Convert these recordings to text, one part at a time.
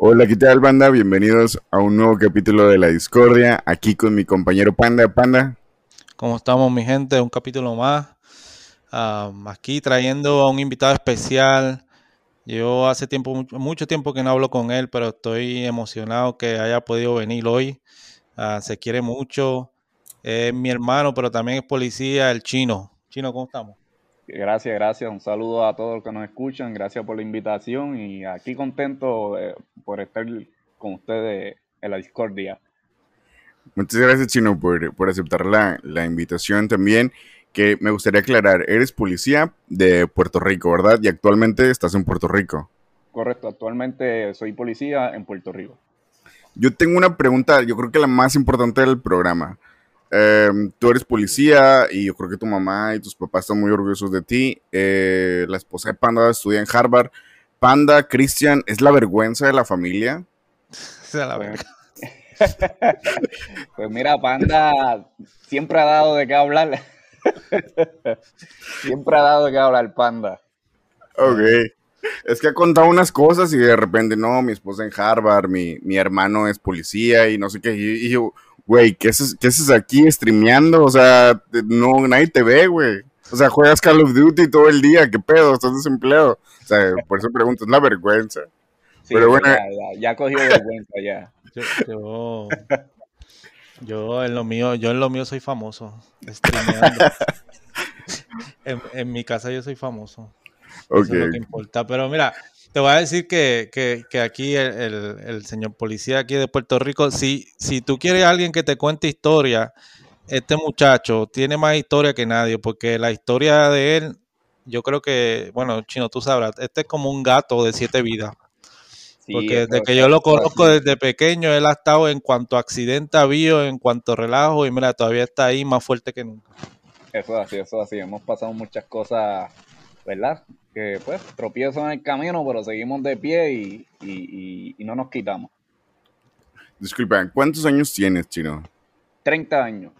Hola, ¿qué tal, banda? Bienvenidos a un nuevo capítulo de La Discordia, aquí con mi compañero Panda. Panda. ¿Cómo estamos, mi gente? Un capítulo más. Aquí trayendo a un invitado especial. Yo hace tiempo, mucho, tiempo que no hablo con él, pero estoy emocionado que haya podido venir hoy. Uh, se quiere mucho. Es mi hermano, pero también es policía, el chino. Chino, ¿cómo estamos? Gracias, gracias. Un saludo a todos los que nos escuchan. Gracias por la invitación y aquí contento eh, por estar con ustedes en la discordia. Muchas gracias, Chino, por, por aceptar la, la, invitación también. Que me gustaría aclarar, eres policía de Puerto Rico, ¿verdad? Y actualmente estás en Puerto Rico. Correcto, actualmente soy policía en Puerto Rico. Yo tengo una pregunta, yo creo que la más importante del programa. Eh, tú eres policía y yo creo que tu mamá y tus papás están muy orgullosos de ti. Eh, la esposa de Panda estudia en Harvard. Panda, Christian, ¿es la vergüenza de la familia? sea la verga. pues mira, Panda siempre ha dado de qué hablar. siempre ha dado de qué hablar, Panda. Ok. Es que ha contado unas cosas y de repente, no, mi esposa en Harvard, mi, mi hermano es policía y no sé qué. Y, y yo, güey, ¿qué haces, ¿qué haces aquí streameando? O sea, no, nadie te ve, güey. O sea, juegas Call of Duty todo el día, ¿qué pedo? Estás desempleado. O sea, por eso pregunto, es la vergüenza. Sí, Pero bueno. Ya, ya, ya cogió vergüenza, ya. Yo, yo, yo, en lo mío, yo en lo mío soy famoso. Streameando. en, en mi casa yo soy famoso. Okay. Eso es lo que importa. Pero mira, te voy a decir que, que, que aquí el, el, el, señor policía aquí de Puerto Rico, si, si tú quieres a alguien que te cuente historia, este muchacho tiene más historia que nadie, porque la historia de él, yo creo que, bueno, Chino, tú sabrás, este es como un gato de siete vidas. Sí, porque desde que yo lo conozco desde pequeño, él ha estado en cuanto a accidente en cuanto a relajo, y mira, todavía está ahí más fuerte que nunca. Eso es así, eso es así. Hemos pasado muchas cosas, ¿verdad? que pues tropiezos en el camino, pero seguimos de pie y, y, y, no nos quitamos. Disculpa, ¿cuántos años tienes, Chino? 30 años.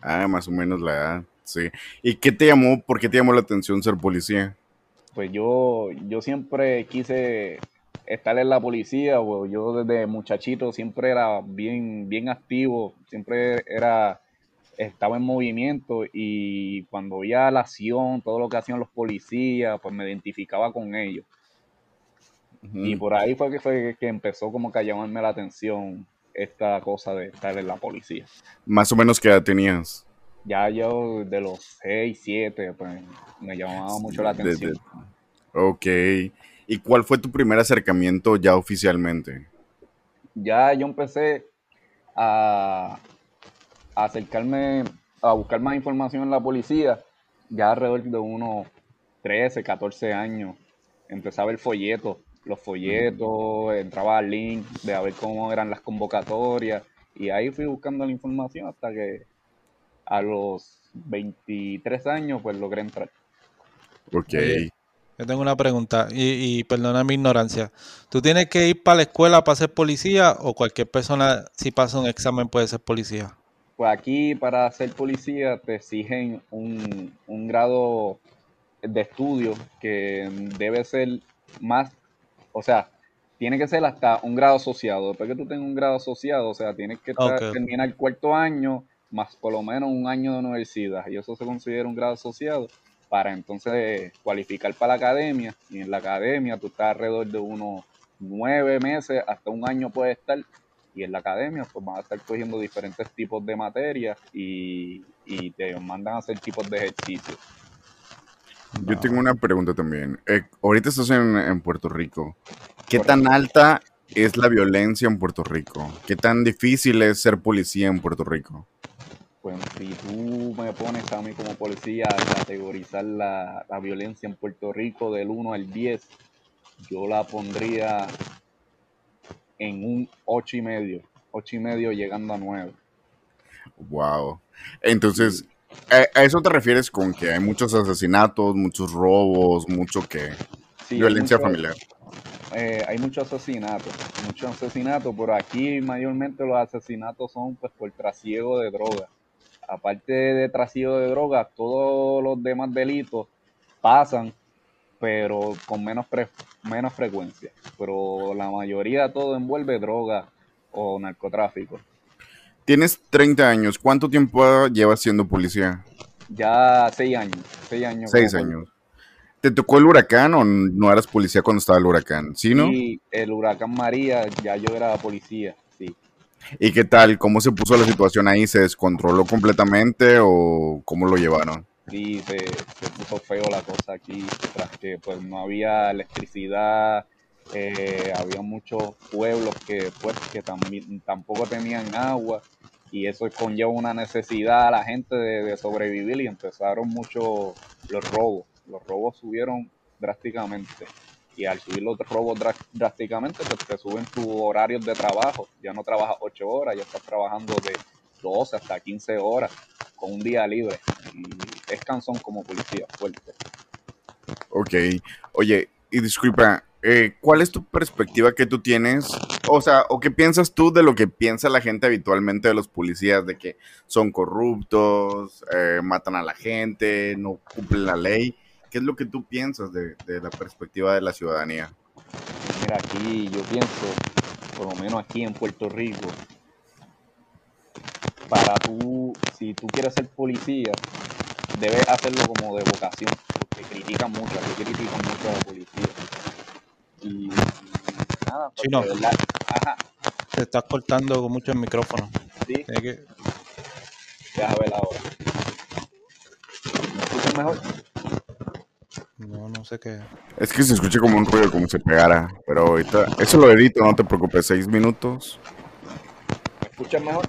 Ah, más o menos la edad, sí. ¿Y qué te llamó, por qué te llamó la atención ser policía? Pues yo, yo siempre quise estar en la policía, pues yo desde muchachito siempre era bien, bien activo, siempre era estaba en movimiento y cuando veía la acción, todo lo que hacían los policías, pues me identificaba con ellos. Uh -huh. Y por ahí fue que, fue que empezó como que a llamarme la atención esta cosa de estar en la policía. Más o menos qué edad tenías? Ya yo de los 6, 7, pues me llamaba mucho la atención. De, de... Ok. ¿Y cuál fue tu primer acercamiento ya oficialmente? Ya yo empecé a, a acercarme a buscar más información en la policía ya alrededor de unos 13, 14 años. Empezaba el folleto, los folletos, entraba al link de a ver cómo eran las convocatorias y ahí fui buscando la información hasta que a los 23 años pues logré entrar. Ok. Yo tengo una pregunta y, y, perdona mi ignorancia. ¿Tú tienes que ir para la escuela para ser policía o cualquier persona si pasa un examen puede ser policía? Pues aquí para ser policía te exigen un, un grado de estudio que debe ser más, o sea, tiene que ser hasta un grado asociado. Después que tú tengas un grado asociado, o sea, tienes que okay. terminar el cuarto año más por lo menos un año de universidad. Y eso se considera un grado asociado para entonces cualificar para la academia. Y en la academia tú estás alrededor de unos nueve meses, hasta un año puedes estar y en la academia pues van a estar cogiendo diferentes tipos de materias y, y te mandan a hacer tipos de ejercicios. Yo tengo una pregunta también. Eh, ahorita estás en, en, Puerto Rico. ¿Qué tan alta es la violencia en Puerto Rico? ¿Qué tan difícil es ser policía en Puerto Rico? Pues si tú me pones a mí como policía a categorizar la, la violencia en Puerto Rico del 1 al 10, yo la pondría en un ocho y medio, ocho y medio llegando a nueve. Wow. Entonces, ¿a, ¿a, eso te refieres con que hay muchos asesinatos, muchos robos, mucho que sí, violencia mucho, familiar? Eh, hay muchos asesinatos, muchos asesinatos, pero aquí mayormente los asesinatos son pues por trasiego de drogas. Aparte de trasiego de drogas, todos los demás delitos pasan pero con menos, menos frecuencia. Pero la mayoría todo envuelve droga o narcotráfico. Tienes 30 años. ¿Cuánto tiempo llevas siendo policía? Ya 6 años. 6 años. 6 años. ¿Te tocó el huracán o no eras policía cuando estaba el huracán? ¿Sí, no? Sí, el huracán María, ya yo era policía, sí. ¿Y qué tal? ¿Cómo se puso la situación ahí? ¿Se descontroló completamente o cómo lo llevaron? Sí, se, puso feo la cosa aquí, tras que pues no había electricidad, eh, había muchos pueblos que pues que también tampoco tenían agua y eso conlleva una necesidad a la gente de, sobrevivir y empezaron mucho los robos. Los robos subieron drásticamente y al subir los robos drásticamente pues te suben tus horarios de trabajo. Ya no trabajas 8 horas, ya estás trabajando de 12 hasta 15 horas con un día libre. Y es cansón como policía, fuerte. Ok. Oye, y disculpa, eh, ¿cuál es tu perspectiva que tú tienes? O sea, ¿o qué piensas tú de lo que piensa la gente habitualmente de los policías? De que son corruptos, eh, matan a la gente, no cumplen la ley. ¿Qué es lo que tú piensas de, la perspectiva de la ciudadanía? Mira, aquí yo pienso, por lo menos aquí en Puerto Rico, para tú, si tú quieres ser policía, debes hacerlo como de vocación, porque critican mucho, critican mucho a la policía y, nada, Chino, Ajá. Te estás cortando mucho el micrófono. Sí. Que... Deja ver ahora. ¿Me escuchas mejor? No, no sé qué. Es que se escucha como un ruido, como si pegara. Pero ahorita, eso lo edito, no te preocupes, seis minutos. ¿Me escuchas mejor?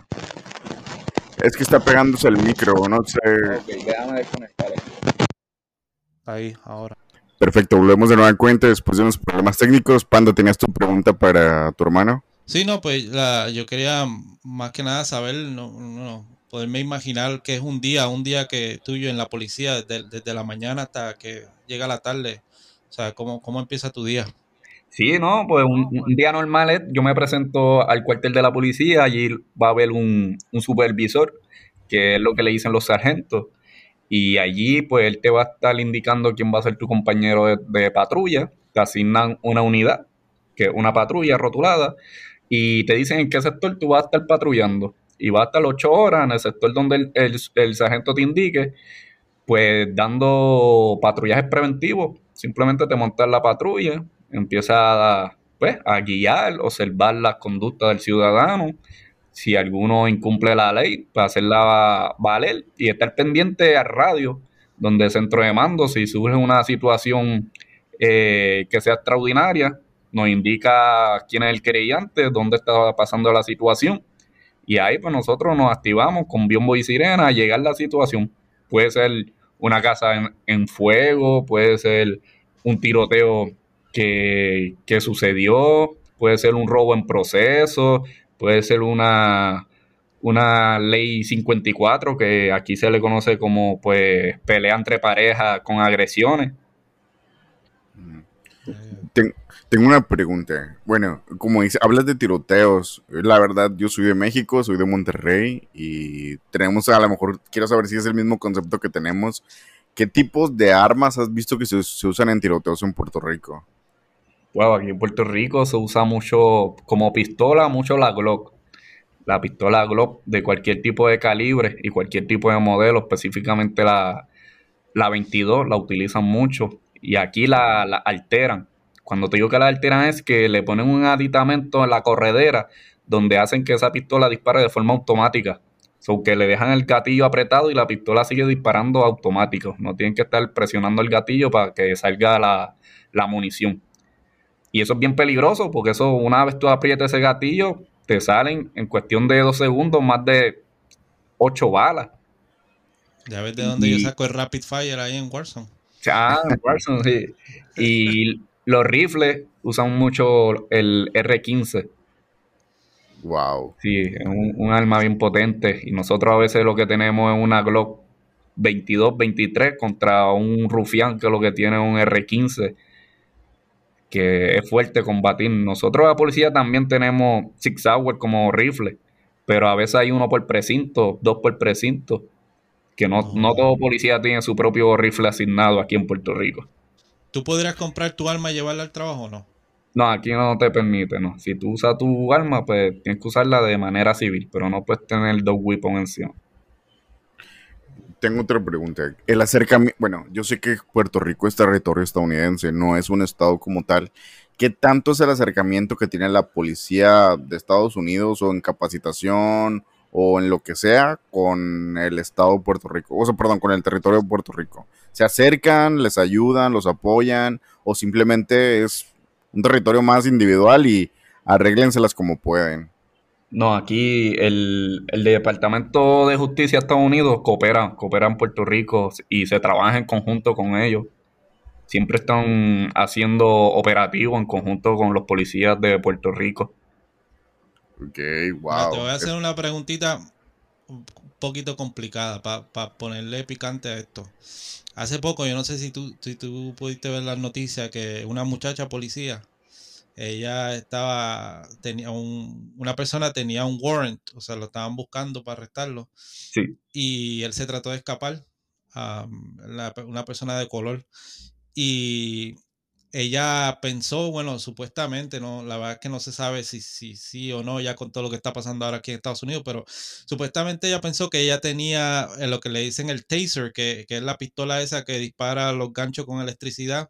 Es que está pegándose el micro, no sé. Ok, déjame desconectar. Ahí, ahora. Perfecto, volvemos de nueva cuenta después de unos problemas técnicos. Pando, ¿tenías tu pregunta para tu hermano? Sí, no, pues la, yo quería más que nada saber, no, no, poderme imaginar que es un día, un día que tuyo en la policía, desde, la mañana hasta que llega la tarde. O sea, ¿cómo, cómo empieza tu día? Sí, no, pues un, día normal es, yo me presento al cuartel de la policía, allí va a haber un, un supervisor, que es lo que le dicen los sargentos y allí pues él te va a estar indicando quién va a ser tu compañero de, patrulla, te asignan una unidad, que es una patrulla rotulada, y te dicen en qué sector tú vas a estar patrullando. Y va a estar ocho horas en el sector donde el, sargento te indique, pues dando patrullajes preventivos. Simplemente te montas la patrulla, empieza a, pues, a guiar, observar las conductas del ciudadano, si alguno incumple la ley, para hacerla valer y estar pendiente al radio, donde centro de mando, si surge una situación eh, que sea extraordinaria, nos indica quién es el creyente, dónde está pasando la situación. Y ahí pues nosotros nos activamos con biombo y sirena a llegar a la situación. Puede ser una casa en, en fuego, puede ser un tiroteo que, sucedió, puede ser un robo en proceso, puede ser una, una ley 54 que aquí se le conoce como pues pelea entre parejas con agresiones. tengo una pregunta. Bueno, como dice, hablas de tiroteos. La verdad, yo soy de México, soy de Monterrey y tenemos a lo mejor, quiero saber si es el mismo concepto que tenemos. ¿Qué tipos de armas has visto que se, se usan en tiroteos en Puerto Rico? Wow, aquí en Puerto Rico se usa mucho como pistola, mucho la Glock. La pistola Glock de cualquier tipo de calibre y cualquier tipo de modelo, específicamente la, la 22, la utilizan mucho. Y aquí la, alteran. Cuando te digo que la alteran es que le ponen un aditamento en la corredera donde hacen que esa pistola dispare de forma automática. O que le dejan el gatillo apretado y la pistola sigue disparando automático. No tienen que estar presionando el gatillo para que salga la, la munición. Y eso es bien peligroso porque eso, una vez tú aprietas ese gatillo, te salen en cuestión de dos segundos más de ocho balas. Ya ves de dónde yo saco el Rapid Fire ahí en Warzone. Ah, en Warzone, sí. Y los rifles usan mucho el R15. Wow. Sí, es un, un, arma bien potente. Y nosotros a veces lo que tenemos es una Glock 22, 23 contra un rufián que lo que tiene es un R15 que es fuerte combatir. Nosotros la policía también tenemos Six Hour como rifle, pero a veces hay uno por precinto, dos por precinto, que no, no todo policía tiene su propio rifle asignado aquí en Puerto Rico. ¿Tú podrías comprar tu arma y llevarla al trabajo o no? No, aquí no te permite, no. Si tú usas tu arma, pues tienes que usarla de manera civil, pero no puedes tener dos weapons encima. Tengo otra pregunta. El acercamiento, bueno, yo sé que Puerto Rico es territorio estadounidense, no es un estado como tal. ¿Qué tanto es el acercamiento que tiene la policía de Estados Unidos o en capacitación o en lo que sea con el estado de Puerto Rico? O sea, perdón, con el territorio de Puerto Rico. ¿Se acercan, les ayudan, los apoyan o simplemente es un territorio más individual y arréglenselas como pueden? No, aquí el, Departamento de Justicia de Estados Unidos coopera, coopera en Puerto Rico y se trabaja en conjunto con ellos. Siempre están haciendo operativos en conjunto con los policías de Puerto Rico. Ok, wow. te voy a hacer una preguntita un poquito complicada para ponerle picante a esto. Hace poco, yo no sé si tú, si tú pudiste ver la noticia que una muchacha policía ella estaba, tenía un, una persona tenía un warrant, o sea, lo estaban buscando para arrestarlo. Sí. Y él se trató de escapar, a una persona de color. Y ella pensó, bueno, supuestamente, no, la verdad es que no se sabe si sí si, o no, ya con todo lo que está pasando ahora aquí en Estados Unidos, pero supuestamente ella pensó que ella tenía eh, lo que le dicen el taser, que, que es la pistola esa que dispara los ganchos con electricidad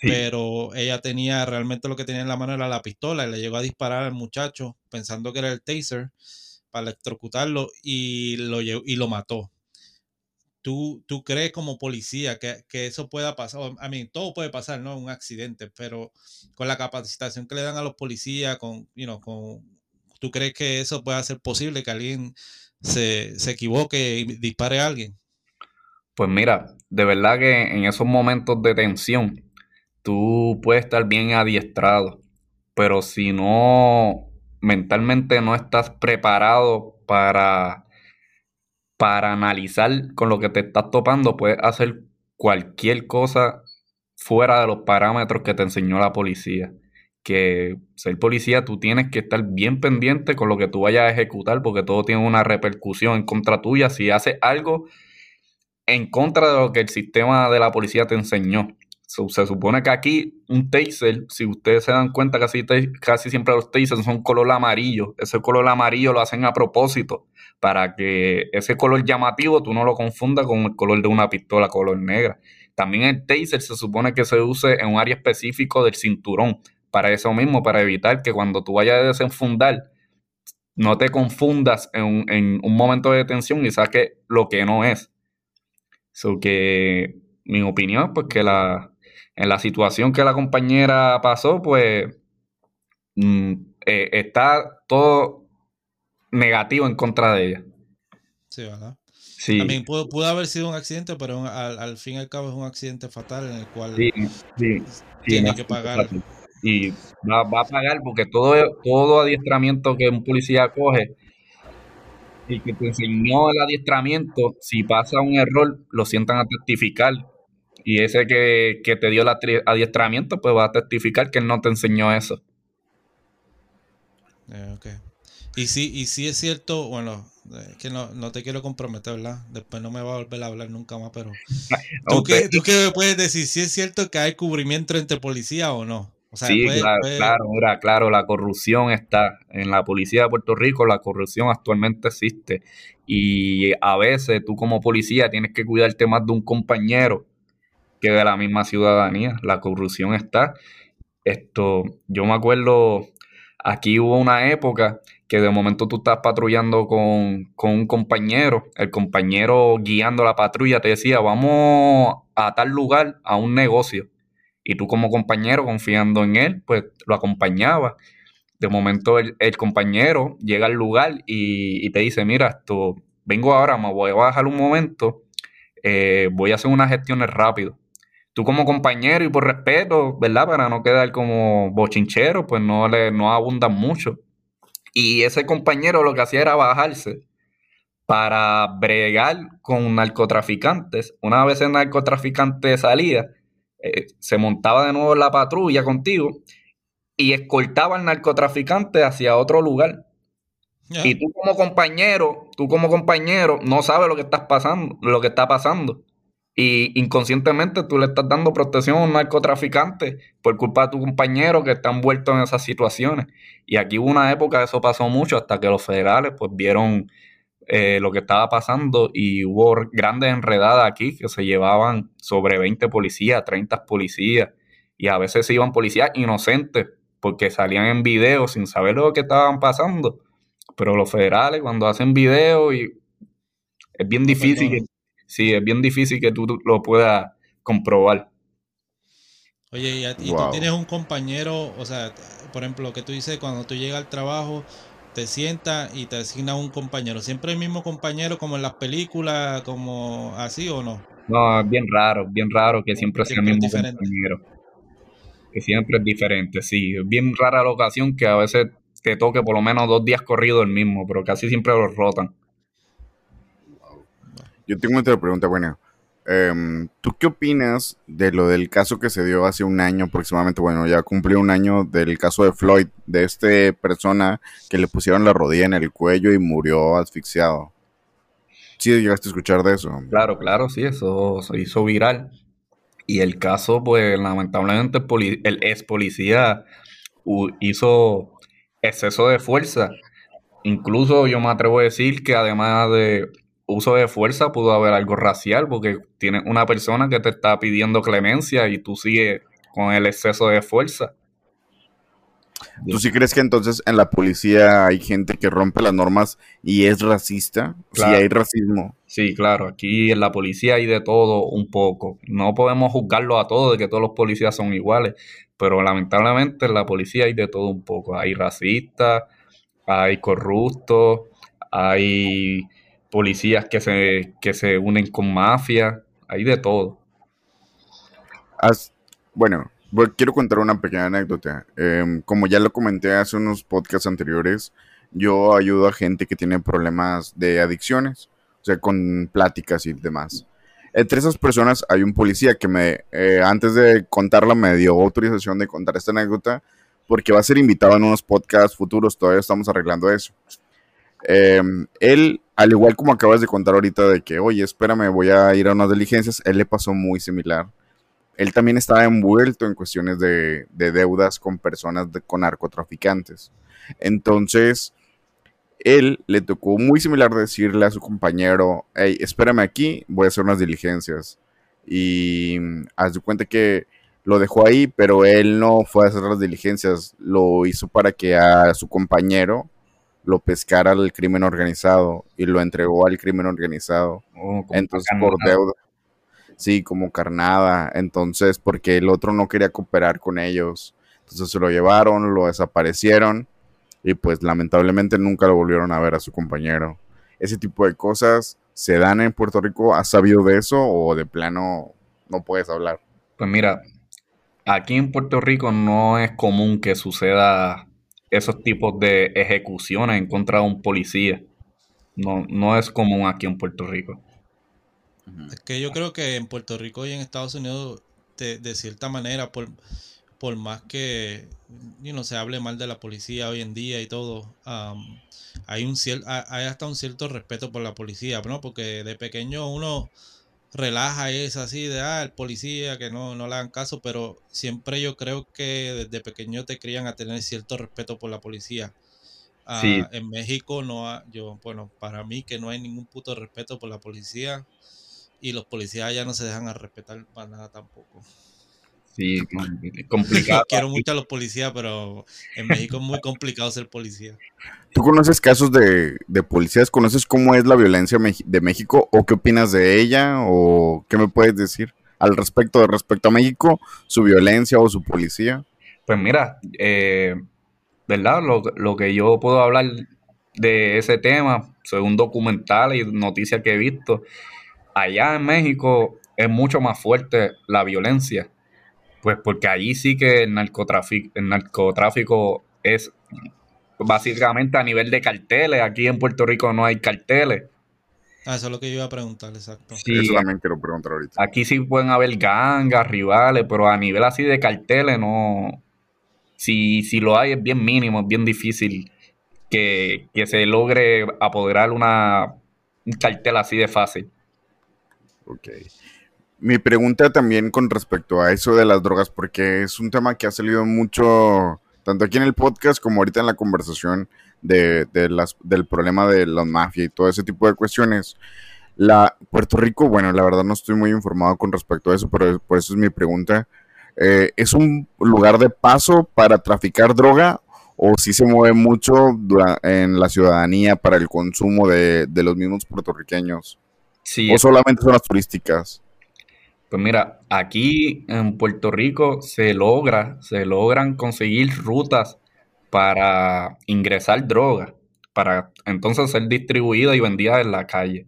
pero ella tenía realmente lo que tenía en la mano era la pistola y le llegó a disparar al muchacho pensando que era el taser para electrocutarlo y lo, y lo mató. ¿Tú, ¿Tú crees como policía que, eso pueda pasar? A mí, todo puede pasar, ¿no? Un accidente, pero con la capacitación que le dan a los policías, con, you con, ¿tú crees que eso pueda ser posible, que alguien se, se equivoque y dispare a alguien? Pues mira, de verdad que en esos momentos de tensión, tú puedes estar bien adiestrado, pero si no, mentalmente no estás preparado para, para analizar con lo que te estás topando, puedes hacer cualquier cosa fuera de los parámetros que te enseñó la policía. Que ser policía tú tienes que estar bien pendiente con lo que tú vayas a ejecutar porque todo tiene una repercusión en contra tuya si haces algo en contra de lo que el sistema de la policía te enseñó se supone que aquí un taser, si ustedes se dan cuenta, casi, casi siempre los tasers son color amarillo. Ese color amarillo lo hacen a propósito para que ese color llamativo tú no lo confundas con el color de una pistola color negra. También el taser se supone que se use en un área específico del cinturón. Para eso mismo, para evitar que cuando tú vayas a desenfundar, no te confundas en un, en un momento de tensión y saques lo que no es. So que mi opinión, pues que la, en la situación que la compañera pasó, pues mm, eh, está todo negativo en contra de ella. Sí, ¿verdad? Sí. También pudo, pudo, haber sido un accidente, pero al, fin y al cabo es un accidente fatal en el cual tiene que pagar. Y va, va, a pagar porque todo, todo adiestramiento que un policía coge y que te enseñó el adiestramiento, si pasa un error, lo sientan a testificar y ese que, te dio el adiestramiento, pues va a testificar que él no te enseñó eso. Eh, y sí, y sí es cierto, bueno, que no, te quiero comprometer, ¿verdad? Después no me va a volver a hablar nunca más, pero ¿tú, qué, ¿tú qué me puedes decir? ¿Si es cierto que hay cubrimiento entre policía o no? sí, claro, claro, mira, claro, la corrupción está en la policía de Puerto Rico, la corrupción actualmente existe y a veces tú como policía tienes que cuidarte más de un compañero que de la misma ciudadanía. La corrupción está. Esto, yo me acuerdo, aquí hubo una época que de momento tú estás patrullando con, un compañero, el compañero guiando la patrulla te decía, vamos a tal lugar, a un negocio. Y tú como compañero, confiando en él, pues lo acompañaba. De momento el, compañero llega al lugar y, te dice, mira, esto, vengo ahora, me voy a bajar un momento, eh, voy a hacer unas gestiones rápido tú como compañero y por respeto, ¿verdad? Para no quedar como bochinchero, pues no le no abundan mucho. Y ese compañero lo que hacía era bajarse para bregar con narcotraficantes. Una vez el narcotraficante salía, eh, se montaba de nuevo en la patrulla contigo y escoltaba al narcotraficante hacia otro lugar. Y tú como compañero, tú como compañero, no sabes lo que estás pasando, lo que está pasando y inconscientemente tú le estás dando protección a un narcotraficante por culpa de tu compañero que está envuelto en esas situaciones. Y aquí hubo una época, eso pasó mucho, hasta que los federales pues vieron eh, lo que estaba pasando y hubo grandes enredadas aquí que se llevaban sobre 20 policías, 30 policías, y a veces se iban policías inocentes porque salían en video sin saber lo que estaban pasando. Pero los federales cuando hacen video y es bien difícil sí, es bien difícil que tú, lo puedas comprobar. Oye, y, tú tienes un compañero, o sea, por ejemplo, lo que tú dices, cuando tú llegas al trabajo, te sientas y te asigna un compañero. ¿Siempre el mismo compañero como en las películas, como así o no? No, es bien raro, bien raro que siempre, sea el mismo compañero. Que siempre es diferente, sí. Es bien rara la ocasión que a veces te toque por lo menos dos días corrido el mismo, pero casi siempre lo rotan. Yo tengo otra pregunta, bueno. Em, ¿Tú qué opinas de lo del caso que se dio hace un año aproximadamente? Bueno, ya cumplió un año del caso de Floyd, de esta persona que le pusieron la rodilla en el cuello y murió asfixiado. ¿Sí llegaste a escuchar de eso? Claro, claro, sí, eso se hizo viral. Y el caso, pues lamentablemente el ex policía hizo exceso de fuerza. Incluso yo me atrevo a decir que además de uso de fuerza pudo haber algo racial, porque tiene una persona que te está pidiendo clemencia y tú sigues con el exceso de fuerza. ¿Tú sí crees que entonces en la policía hay gente que rompe las normas y es racista? Sí, hay racismo. Sí, claro. Aquí en la policía hay de todo un poco. No podemos juzgarlo a todos de que todos los policías son iguales, pero lamentablemente en la policía hay de todo un poco. Hay racistas, hay corruptos, hay policías que se, que se unen con mafia, hay de todo. bueno, quiero contar una pequeña anécdota. Em, como ya lo comenté hace unos podcasts anteriores, yo ayudo a gente que tiene problemas de adicciones, o sea, con pláticas y demás. Entre esas personas hay un policía que me, eh, antes de contarla, me dio autorización de contar esta anécdota porque va a ser invitado en unos podcasts futuros, todavía estamos arreglando eso. Em, él, al igual como acabas de contar ahorita de que, oye, espérame, voy a ir a unas diligencias, él le pasó muy similar. Él también estaba envuelto en cuestiones de, deudas con personas, con narcotraficantes. Entonces, él le tocó muy similar decirle a su compañero, hey, espérame aquí, voy a hacer unas diligencias. Y mm, haz de cuenta que lo dejó ahí, pero él no fue a hacer las diligencias, lo hizo para que a su compañero lo pescara al crimen organizado y lo entregó al crimen organizado. Oh, Entonces, por deuda. Sí, como carnada. Entonces, porque el otro no quería cooperar con ellos. Entonces se lo llevaron, lo desaparecieron y pues lamentablemente nunca lo volvieron a ver a su compañero. Ese tipo de cosas se dan en Puerto Rico. ¿Has sabido de eso o de plano no puedes hablar? Pues mira, aquí en Puerto Rico no es común que suceda esos tipos de ejecuciones en contra de un policía. No, no es común aquí en Puerto Rico. Es que yo creo que en Puerto Rico y en Estados Unidos, de, cierta manera, por, por más que no se hable mal de la policía hoy en día y todo, hay, un hay hasta un cierto respeto por la policía, ¿no? Porque de pequeño uno relaja es así de, ah, el policía, que no, no le hagan caso, pero siempre yo creo que desde pequeño te crían a tener cierto respeto por la policía. Ah, en México no yo, bueno, para mí que no hay ningún puto respeto por la policía y los policías ya no se dejan a respetar para nada tampoco. Sí, complicado. Quiero mucho a los policías, pero en México es muy complicado ser policía. ¿Tú conoces casos de, policías? ¿Conoces cómo es la violencia de México? ¿O qué opinas de ella? ¿O qué me puedes decir al respecto, respecto a México, su violencia o su policía? Pues mira, eh, ¿verdad? Lo, lo que yo puedo hablar de ese tema, según documentales y noticias que he visto, allá en México es mucho más fuerte la violencia pues porque allí sí que el narcotráfico, el narcotráfico es básicamente a nivel de carteles. Aquí en Puerto Rico no hay carteles. Ah, eso es lo que yo iba a preguntar, exacto. Sí, eso también quiero preguntar ahorita. Aquí sí pueden haber gangas, rivales, pero a nivel así de carteles no. Si, si lo hay es bien mínimo, es bien difícil que, que se logre apoderar una, un cartel así de fácil. Ok. Mi pregunta también con respecto a eso de las drogas, porque es un tema que ha salido mucho, tanto aquí en el podcast como ahorita en la conversación de, de las, del problema de la mafia y todo ese tipo de cuestiones. La Puerto Rico, bueno, la verdad no estoy muy informado con respecto a eso, pero por eso es mi pregunta. Eh, ¿Es un lugar de paso para traficar droga o si se mueve mucho en la ciudadanía para el consumo de, de los mismos puertorriqueños? Sí, ¿O solamente zonas turísticas? Pues mira, aquí en Puerto Rico se logra, se logran conseguir rutas para ingresar droga, para entonces ser distribuida y vendida en la calle.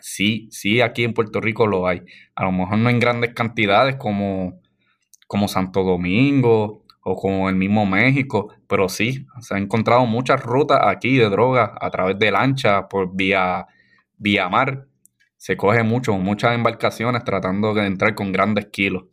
Sí, sí, aquí en Puerto Rico lo hay. A lo mejor no en grandes cantidades como, como Santo Domingo o como el mismo México, pero sí, se han encontrado muchas rutas aquí de droga a través de lancha, por vía, vía mar se coge mucho, muchas embarcaciones tratando de entrar con grandes kilos.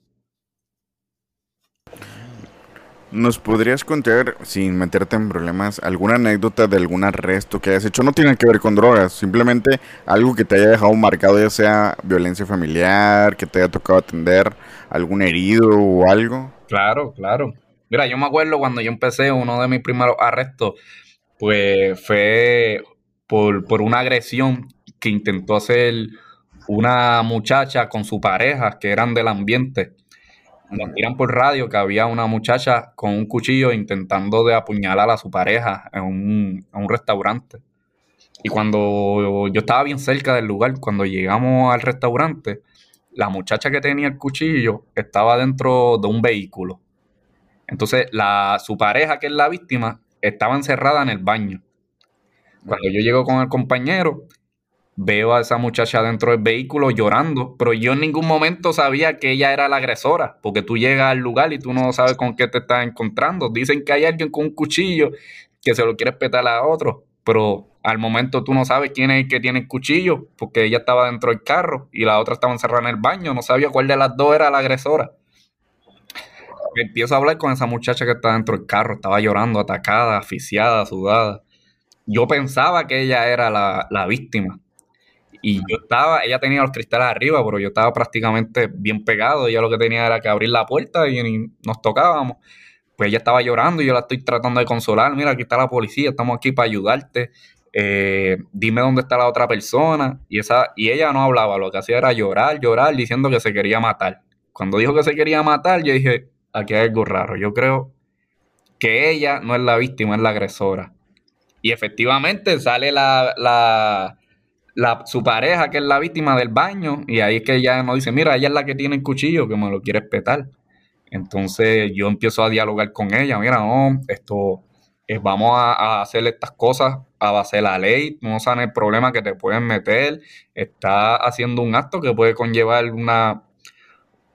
¿Nos podrías contar, sin meterte en problemas, alguna anécdota de algún arresto que hayas hecho? No tiene que ver con drogas, simplemente algo que te haya dejado marcado, ya sea violencia familiar, que te haya tocado atender, algún herido o algo. Claro, claro. Mira, yo me acuerdo cuando yo empecé, uno de mis primeros arrestos, pues fue por, por una agresión intentó hacer una muchacha con su pareja que eran del ambiente. Nos tiran por radio que había una muchacha con un cuchillo intentando de apuñalar a su pareja en un, restaurante. Y cuando yo estaba bien cerca del lugar, cuando llegamos al restaurante, la muchacha que tenía el cuchillo estaba dentro de un vehículo. Entonces, la, su pareja, que es la víctima, estaba encerrada en el baño. Cuando yo llego con el compañero, veo a esa muchacha dentro del vehículo llorando, pero yo en ningún momento sabía que ella era la agresora, porque tú llegas al lugar y tú no sabes con qué te estás encontrando. Dicen que hay alguien con un cuchillo que se lo quiere petar a otro, pero al momento tú no sabes quién es el que tiene el cuchillo, porque ella estaba dentro del carro y la otra estaba encerrada en el baño, no sabía cuál de las dos era la agresora. Empiezo a hablar con esa muchacha que estaba dentro del carro, estaba llorando, atacada, asfixiada, sudada. Yo pensaba que ella era la, la víctima y yo estaba, ella tenía los cristales arriba, pero yo estaba prácticamente bien pegado. Ella lo que tenía era que abrir la puerta y nos tocábamos. Pues ella estaba llorando y yo la estoy tratando de consolar. Mira, aquí está la policía, estamos aquí para ayudarte. Eh, dime dónde está la otra persona. Y, esa, y ella no hablaba, lo que hacía era llorar, llorar, diciendo que se quería matar. Cuando dijo que se quería matar, yo dije, aquí hay algo raro. Yo creo que ella no es la víctima, es la agresora. Y efectivamente sale la, la su pareja, que es la víctima del baño, y ahí es que ella nos dice, mira, ella es la que tiene el cuchillo, que me lo quiere petar. Entonces yo empiezo a dialogar con ella, mira, no, esto, es, vamos a, hacer estas cosas a base de la ley, no saben el problema que te pueden meter, está haciendo un acto que puede conllevar una,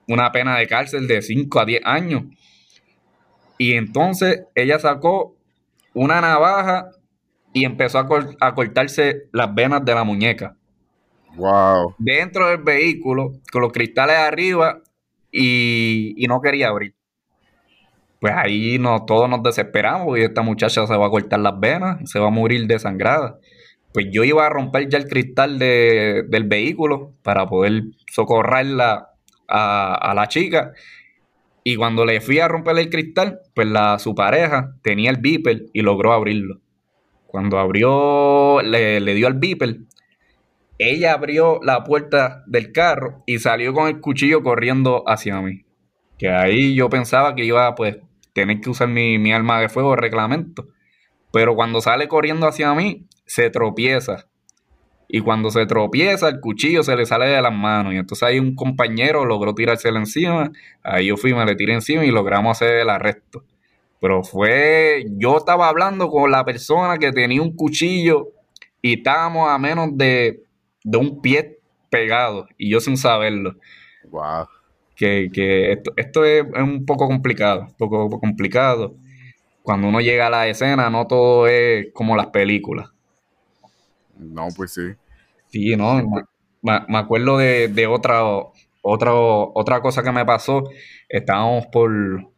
una pena de cárcel de 5 a 10 años. Y entonces ella sacó una navaja y empezó a, cortarse las venas de la muñeca. Wow. Dentro del vehículo, con los cristales arriba y, no quería abrir. Pues ahí no, todos nos desesperamos y esta muchacha se va a cortar las venas, se va a morir desangrada. Pues yo iba a romper ya el cristal del vehículo para poder socorrerla a, a la chica. Y cuando le fui a romper el cristal, pues la, su pareja tenía el beeper y logró abrirlo. Cuando abrió, le, dio al beeper, ella abrió la puerta del carro y salió con el cuchillo corriendo hacia mí. Que ahí yo pensaba que iba a pues tener que usar mi, mi arma de fuego reglamento. Pero cuando sale corriendo hacia mí, se tropieza. Y cuando se tropieza, el cuchillo se le sale de las manos. Y entonces ahí un compañero logró tirárselo encima. Ahí yo fui, me le tiré encima y logramos hacer el arresto. Pero fue, yo estaba hablando con la persona que tenía un cuchillo y estábamos a menos de, un pie pegado y yo sin saberlo. Wow. Que, esto, es, un poco complicado, un poco complicado. Cuando uno llega a la escena, no todo es como las películas. No, pues sí. Sí, no, me, acuerdo de, de otra, otra, otra cosa que me pasó. Estábamos por,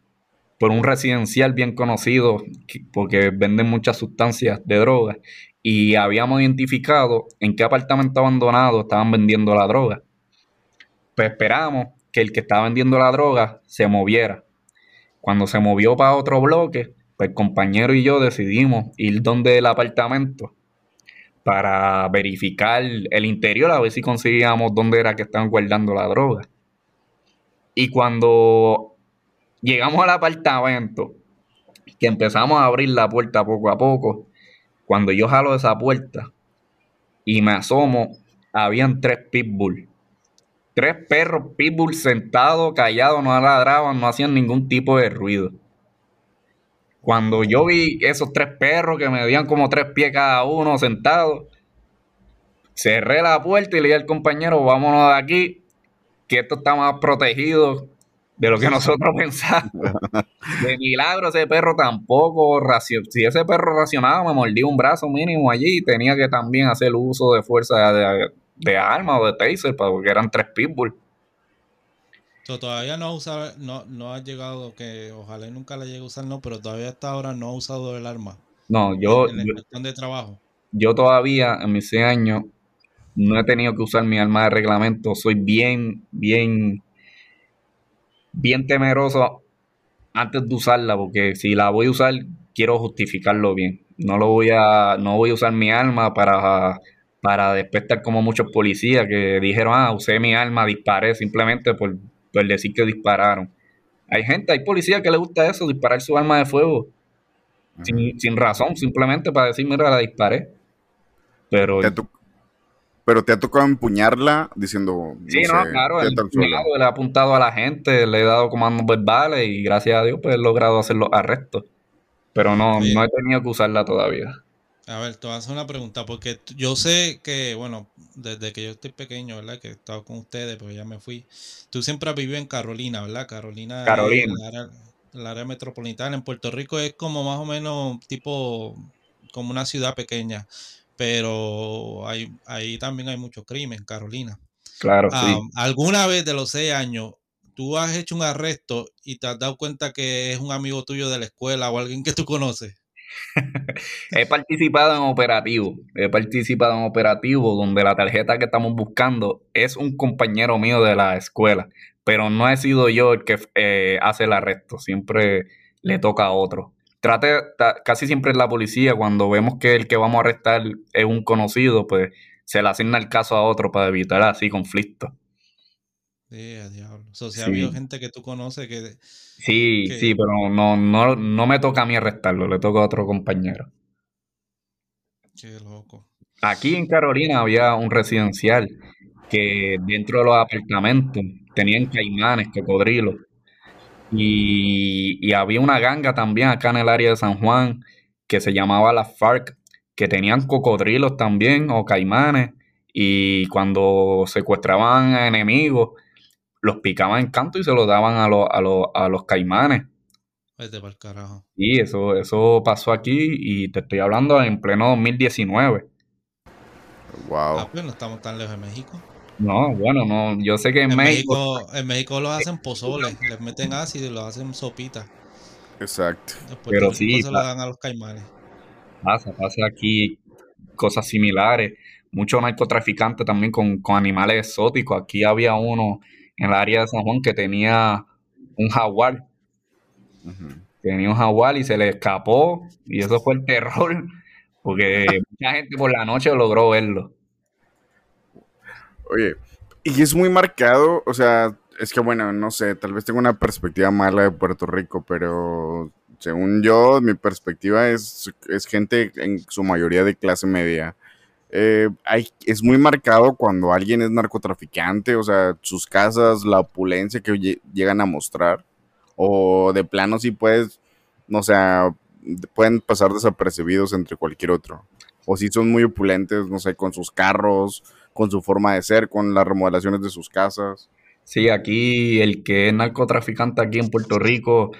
por un residencial bien conocido, porque venden muchas sustancias de droga, y habíamos identificado en qué apartamento abandonado estaban vendiendo la droga. pues esperamos que el que estaba vendiendo la droga se moviera. Cuando se movió para otro bloque, pues el compañero y yo decidimos ir donde el apartamento para verificar el interior, a ver si conseguíamos dónde era que estaban guardando la droga. Y cuando llegamos al apartamento, que empezamos a abrir la puerta poco a poco, cuando yo jalo esa puerta y me asomo, habían tres pitbull. Tres perros pitbull sentados, callados, no ladraban, no hacían ningún tipo de ruido. Cuando yo vi esos tres perros que me dieron como tres pies cada uno sentados, cerré la puerta y le dije al compañero, vámonos de aquí, que esto está más protegido de lo que nosotros pensamos. De milagro ese perro tampoco. Si ese perro racionaba, me mordía un brazo mínimo allí, tenía que también hacer uso de fuerza de, de arma o de taser, porque eran tres pitbull todavía no ha usado, no, no ha llegado, que ojalá nunca la llegue a usar, no, pero todavía hasta ahora no ha usado el arma. No, yo. En, cuestión de trabajo. Yo todavía, en mis seis años, no he tenido que usar mi arma de reglamento. Soy bien, bien, bien temeroso antes de usarla, porque si la voy a usar, quiero justificarlo bien. No lo voy a, no voy a usar mi arma para, para después estar como muchos policías que dijeron, ah, usé mi arma, disparé simplemente por el decir que dispararon. Hay gente, hay policías que le gusta eso, disparar su arma de fuego. Sin, razón, simplemente para decir, mira, la disparé. Pero. Pero te ha tocado empuñarla diciendo. Sí, no, claro, el le ha apuntado a la gente, le he dado comandos verbales y gracias a Dios, pues he logrado hacer los arrestos. Pero no, no he tenido que usarla todavía. A ver, te voy a hacer una pregunta, porque yo sé que, bueno, desde que yo estoy pequeño, ¿verdad? Que he estado con ustedes, pero ya me fui. Tú siempre has vivido en Carolina, ¿verdad? Carolina. Carolina. El área, metropolitana en Puerto Rico es como más o menos tipo, como una ciudad pequeña, pero hay, ahí también hay mucho crimen, Carolina. Claro, sí. ¿Alguna vez de los seis años tú has hecho un arresto y te has dado cuenta que es un amigo tuyo de la escuela o alguien que tú conoces? he participado en operativos, he participado en operativos donde la tarjeta que estamos buscando es un compañero mío de la escuela, pero no he sido yo el que eh, hace el arresto, siempre le toca a otro. Trate, casi siempre es la policía, cuando vemos que el que vamos a arrestar es un conocido, pues se le asigna el caso a otro para evitar así conflictos. Sí, diablo. O sea, ha habido gente que tú conoces que Sí, sí, pero no, no, no me toca a mí arrestarlo, le toca a otro compañero. Qué loco. Aquí en Carolina había un residencial que dentro de los apartamentos tenían caimanes, cocodrilos. Y, y había una ganga también acá en el área de San Juan que se llamaba la FARC, que tenían cocodrilos también o caimanes. Y cuando secuestraban a enemigos, los picaban en canto y se los daban a, los, a, los caimanes. Vete para el carajo. Y eso, eso pasó aquí y te estoy hablando en pleno 2019. Wow. Ah, pues no estamos tan lejos de México. No, bueno, no, yo sé que en, México, En México lo hacen pozoles, les meten ácido y lo hacen sopita. Exacto. Pero sí. Se lo dan a los caimanes. Pasa, pasa aquí cosas similares. Muchos narcotraficantes también con, con animales exóticos. Aquí había uno en el área de San Juan que tenía un jaguar. Tenía un jaguar y se le escapó y eso fue el terror porque mucha gente por la noche logró verlo. Oye, y es muy marcado, o sea, es que bueno, no sé, tal vez tengo una perspectiva mala de Puerto Rico, pero según yo, mi perspectiva es, es gente en su mayoría de clase media eh, es muy marcado cuando alguien es narcotraficante, o sea, sus casas, la opulencia que llegan a mostrar, o de plano si puedes, no sé, pueden pasar desapercibidos entre cualquier otro. O si son muy opulentes, no sé, con sus carros, con su forma de ser, con las remodelaciones de sus casas. Sí, aquí el que es narcotraficante aquí en Puerto Rico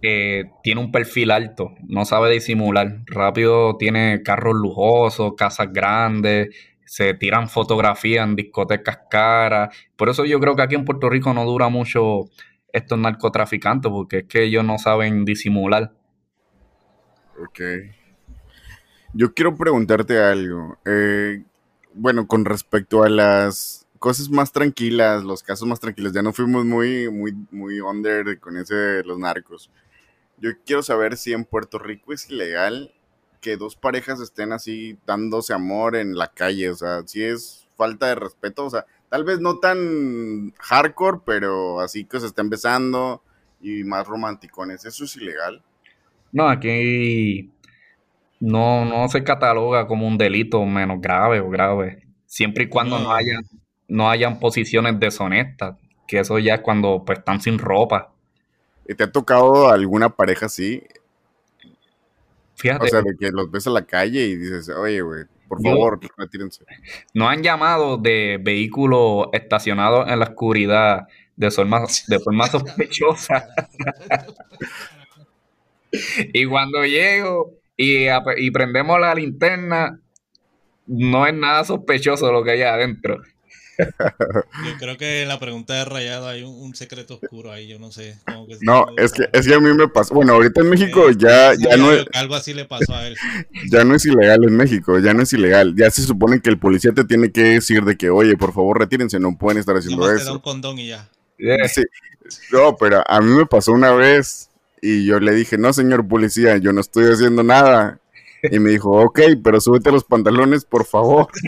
tiene un perfil alto, no sabe disimular. Rápido tiene carros lujosos, casas grandes, se tiran fotografías en discotecas caras. Por eso yo creo que aquí en Puerto Rico no dura mucho estos narcotraficantes, porque es que ellos no saben disimular. Ok. Yo quiero preguntarte algo. Eh, bueno, con respecto a las cosas más tranquilas, los casos más tranquilos. Ya no fuimos muy, muy, muy under con ese de los narcos. Yo quiero saber si en Puerto Rico es ilegal que dos parejas estén así dándose amor en la calle. O sea, si es falta de respeto. O sea, tal vez no tan hardcore, pero así que se estén besando y más romanticones. ¿Eso es ilegal? No, aquí no, no se cataloga como un delito menos grave o grave. Siempre y cuando no, haya, no hayan posiciones deshonestas, que eso ya es cuando pues, están sin ropa. ¿Y te ha tocado alguna pareja así? Fíjate. O sea, de que los ves a la calle y dices, oye, güey, por favor, retírense. Nos han llamado de vehículos estacionados en la oscuridad de forma, de forma sospechosa. y cuando llego y, y prendemos la linterna, no es nada sospechoso lo que hay adentro. Yo creo que en la pregunta de Rayado hay un, secreto oscuro ahí, yo no sé. no, es que, es que a mí me pasó. Bueno, ahorita en México ya, ya no es. Algo así le pasó a él. Ya no es ilegal en México, ya no es ilegal. Ya se supone que el policía te tiene que decir de que, oye, por favor, retírense, no pueden estar haciendo eso. Te da un condón y ya. Sí. No, pero a mí me pasó una vez y yo le dije, no, señor policía, yo no estoy haciendo nada. Y me dijo, ok, pero súbete los pantalones, por favor.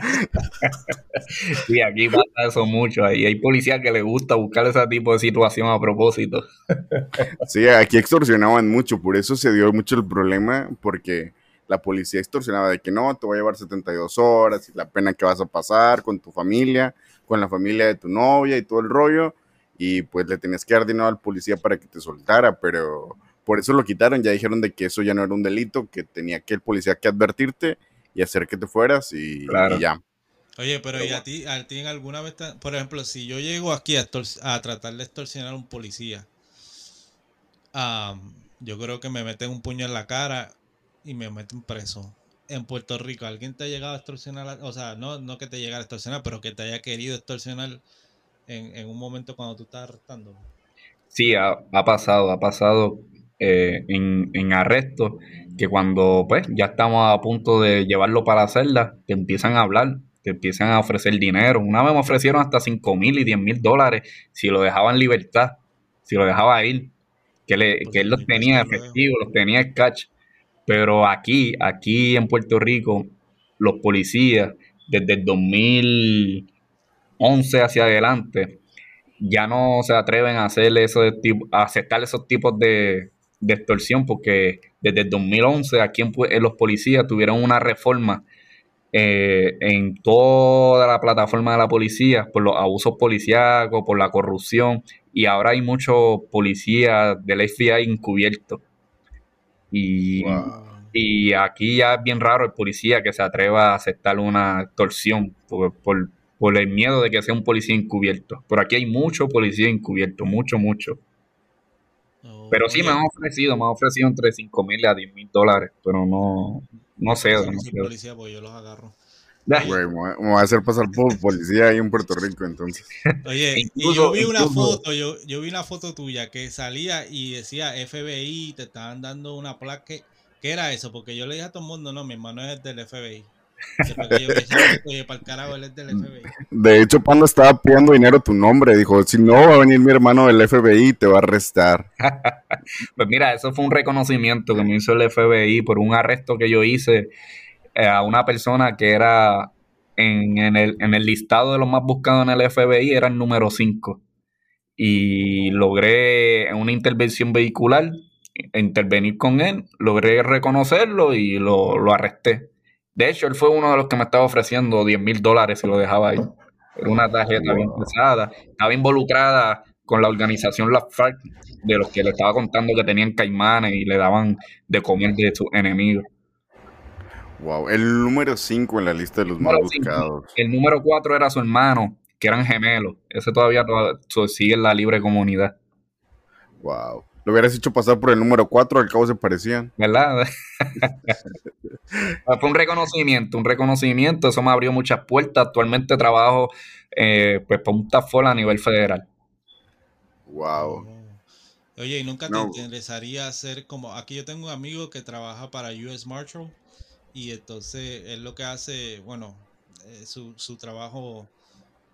Sí, aquí pasa eso mucho. Ahí hay policías que les gusta buscar ese tipo de situación a propósito. Sí, aquí extorsionaban mucho, por eso se dio mucho el problema, porque la policía extorsionaba de que no, te voy a llevar 72 horas y la pena que vas a pasar con tu familia, con la familia de tu novia y todo el rollo. Y pues le tenías que dar dinero al policía para que te soltara, pero por eso lo quitaron, ya dijeron de que eso ya no era un delito, que tenía que el policía que advertirte y hacer que te fueras y, ya. Oye, pero ¿y a ti, a ti en alguna vez, por ejemplo, si yo llego aquí a, tratar de extorsionar a un policía, yo creo que me meten un puño en la cara y me meten preso. En Puerto Rico, ¿alguien te ha llegado a extorsionar? O sea, no, no que te llegara a extorsionar, pero que te haya querido extorsionar en, en un momento cuando tú estás arrestando. Sí, ha, ha pasado, ha pasado eh, en, en, arresto, que cuando pues ya estamos a punto de llevarlo para la celda, te empiezan a hablar, te empiezan a ofrecer dinero. Una vez me ofrecieron hasta 5 mil y 10 mil dólares si lo dejaba en libertad, si lo dejaba ir, que, le, que él los tenía efectivos, los tenía en catch. Pero aquí, aquí en Puerto Rico, los policías, desde el 2011 hacia adelante, ya no se atreven a hacer eso de tipo, a aceptar esos tipos de, de extorsión, porque desde el 2011 aquí en, los policías tuvieron una reforma eh, en toda la plataforma de la policía por los abusos policíacos, por la corrupción, y ahora hay muchos policías del FBI encubiertos. Y, y aquí ya es bien raro el policía que se atreva a aceptar una extorsión por, por, por el miedo de que sea un policía encubierto. Por aquí hay mucho policía encubierto, mucho, mucho. Pero sí me han ofrecido, me han ofrecido entre 5 mil a 10 mil dólares, pero no, no sé. No sé. policía, pues yo los agarro. Güey, me voy a hacer pasar por policía ahí en Puerto Rico, entonces. Oye, y yo vi una foto, yo, yo vi una foto tuya que salía y decía FBI, te estaban dando una placa. ¿Qué era eso? Porque yo le dije a todo el mundo, no, mi hermano es del FBI. De hecho, cuando estaba pidiendo dinero tu nombre, dijo, si no va a venir mi hermano del FBI, te va a arrestar. pues mira, eso fue un reconocimiento que me hizo el FBI por un arresto que yo hice eh, a una persona que era en, el, en, el, listado de los más buscados en el FBI, era el número 5. Y logré en una intervención vehicular intervenir con él, logré reconocerlo y lo, lo arresté. De hecho, él fue uno de los que me estaba ofreciendo 10 mil dólares si lo dejaba ahí. Era una tarjeta bien pesada. Estaba involucrada con la organización La FARC, de los que le estaba contando que tenían caimanes y le daban de comer de sus enemigos. Wow, el número 5 en la lista de los más buscados. El número 4 era su hermano, que eran gemelos. Ese todavía, sigue en la libre comunidad. Wow. Lo hubieras hecho pasar por el número 4, al cabo se parecían. ¿Verdad? Fue un reconocimiento, un reconocimiento. Eso me abrió muchas puertas. Actualmente trabajo eh, pues por un TAFOL a nivel federal. Wow. Oye, ¿y nunca te interesaría hacer como... Aquí yo tengo un amigo que trabaja para US Marshall y entonces él lo que hace, bueno, eh, su, su trabajo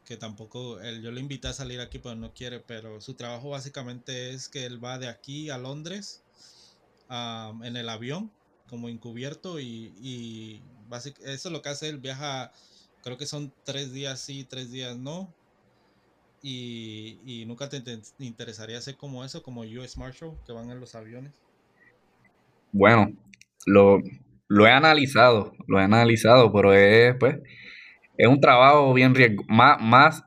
que tampoco, él, yo lo invité a salir aquí, pero no quiere, pero su trabajo básicamente es que él va de aquí a Londres en el avión como encubierto y, y eso es lo que hace él, viaja, creo que son tres días sí, tres días no, y, y nunca te, interesaría hacer como eso, como US Marshall, que van en los aviones. Bueno, lo, lo he analizado, lo he analizado, pero es, pues, es un trabajo bien riesgo, más, más,